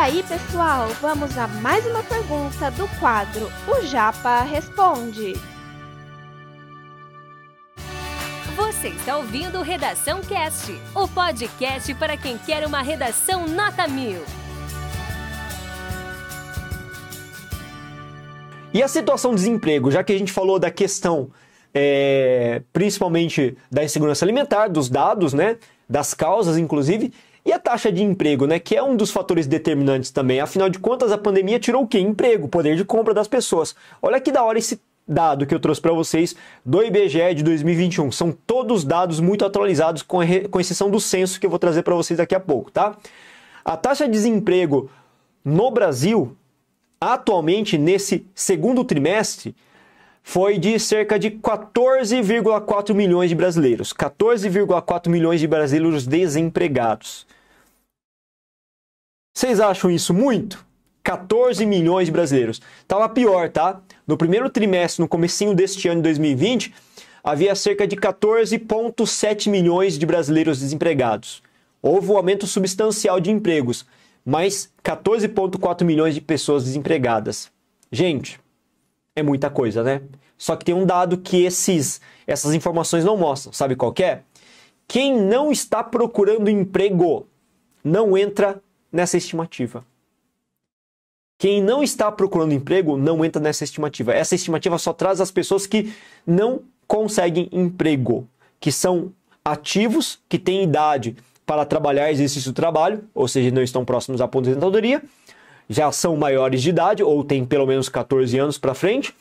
aí, pessoal, vamos a mais uma pergunta do quadro O Japa Responde. Você está ouvindo Redação Cast, o podcast para quem quer uma redação nota mil. E a situação de desemprego, já que a gente falou da questão é, principalmente da insegurança alimentar, dos dados, né, das causas, inclusive, e a taxa de emprego, né, que é um dos fatores determinantes também. Afinal de contas, a pandemia tirou o quê? Emprego, poder de compra das pessoas. Olha que da hora esse dado que eu trouxe para vocês do IBGE de 2021. São todos dados muito atualizados, com, com exceção do censo que eu vou trazer para vocês daqui a pouco, tá? A taxa de desemprego no Brasil, atualmente, nesse segundo trimestre, foi de cerca de 14,4 milhões de brasileiros. 14,4 milhões de brasileiros desempregados. Vocês acham isso muito? 14 milhões de brasileiros. Tava pior, tá? No primeiro trimestre, no comecinho deste ano de 2020, havia cerca de 14,7 milhões de brasileiros desempregados. Houve um aumento substancial de empregos, mas 14,4 milhões de pessoas desempregadas. Gente, é muita coisa, né? Só que tem um dado que esses, essas informações não mostram. Sabe qual é? Quem não está procurando emprego não entra nessa estimativa. Quem não está procurando emprego não entra nessa estimativa. Essa estimativa só traz as pessoas que não conseguem emprego, que são ativos, que têm idade para trabalhar exercício do trabalho, ou seja, não estão próximos à aposentadoria, já são maiores de idade ou têm pelo menos 14 anos para frente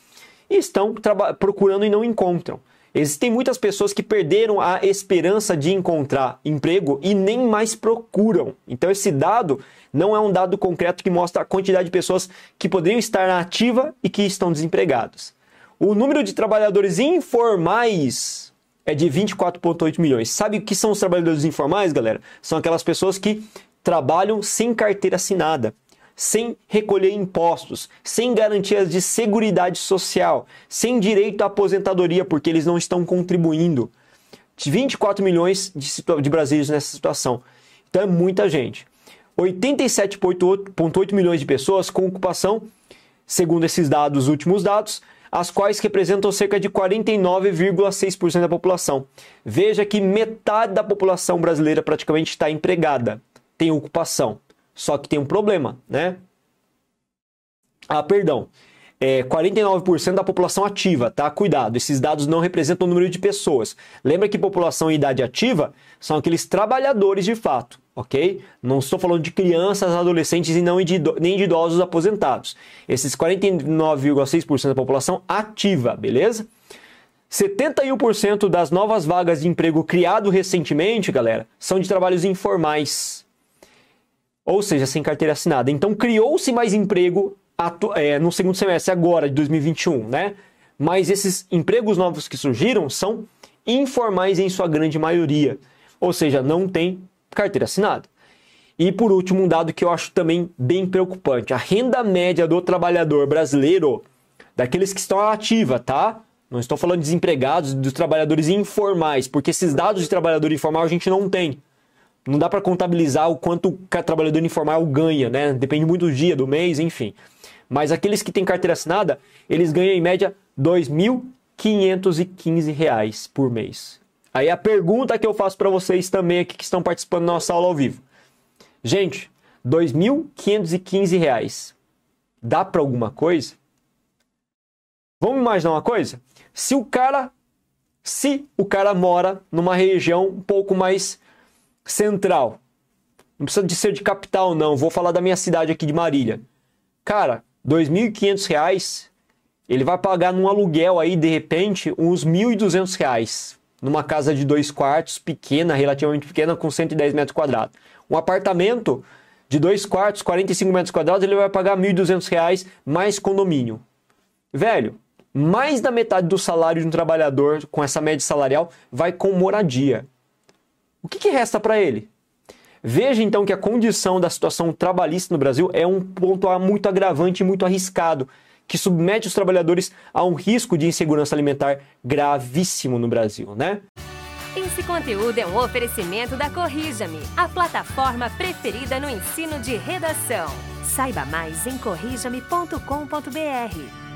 e estão procurando e não encontram. Existem muitas pessoas que perderam a esperança de encontrar emprego e nem mais procuram. Então, esse dado não é um dado concreto que mostra a quantidade de pessoas que poderiam estar na ativa e que estão desempregados. O número de trabalhadores informais é de 24,8 milhões. Sabe o que são os trabalhadores informais, galera? São aquelas pessoas que trabalham sem carteira assinada sem recolher impostos, sem garantias de seguridade social, sem direito à aposentadoria, porque eles não estão contribuindo. 24 milhões de, de brasileiros nessa situação. Então é muita gente. 87,8 milhões de pessoas com ocupação, segundo esses dados, últimos dados, as quais representam cerca de 49,6% da população. Veja que metade da população brasileira praticamente está empregada, tem ocupação. Só que tem um problema, né? Ah, perdão. É, 49% da população ativa, tá? Cuidado, esses dados não representam o número de pessoas. Lembra que população e idade ativa são aqueles trabalhadores de fato, ok? Não estou falando de crianças, adolescentes e não nem de idosos aposentados. Esses 49,6% da população ativa, beleza? 71% das novas vagas de emprego criado recentemente, galera, são de trabalhos informais ou seja, sem carteira assinada. Então criou-se mais emprego é, no segundo semestre agora de 2021, né? Mas esses empregos novos que surgiram são informais em sua grande maioria, ou seja, não tem carteira assinada. E por último, um dado que eu acho também bem preocupante: a renda média do trabalhador brasileiro, daqueles que estão ativa, tá? Não estou falando de desempregados, dos trabalhadores informais, porque esses dados de trabalhador informal a gente não tem. Não dá para contabilizar o quanto o trabalhador informal ganha, né? Depende muito do dia, do mês, enfim. Mas aqueles que têm carteira assinada, eles ganham em média R$ 2.515 por mês. Aí a pergunta que eu faço para vocês também aqui que estão participando da nossa aula ao vivo. Gente, R$ 2.515 dá para alguma coisa? Vamos imaginar uma coisa? Se o cara se o cara mora numa região um pouco mais central. Não precisa de ser de capital, não. Vou falar da minha cidade aqui de Marília. Cara, R$ 2.500, ele vai pagar num aluguel aí, de repente, uns R$ 1.200. Numa casa de dois quartos, pequena, relativamente pequena, com 110 metros quadrados. Um apartamento de dois quartos, 45 metros quadrados, ele vai pagar R$ 1.200 mais condomínio. Velho, mais da metade do salário de um trabalhador com essa média salarial vai com moradia. O que, que resta para ele? Veja então que a condição da situação trabalhista no Brasil é um ponto muito agravante e muito arriscado, que submete os trabalhadores a um risco de insegurança alimentar gravíssimo no Brasil, né? Esse conteúdo é um oferecimento da Corrija-me, a plataforma preferida no ensino de redação. Saiba mais em corrijame.com.br.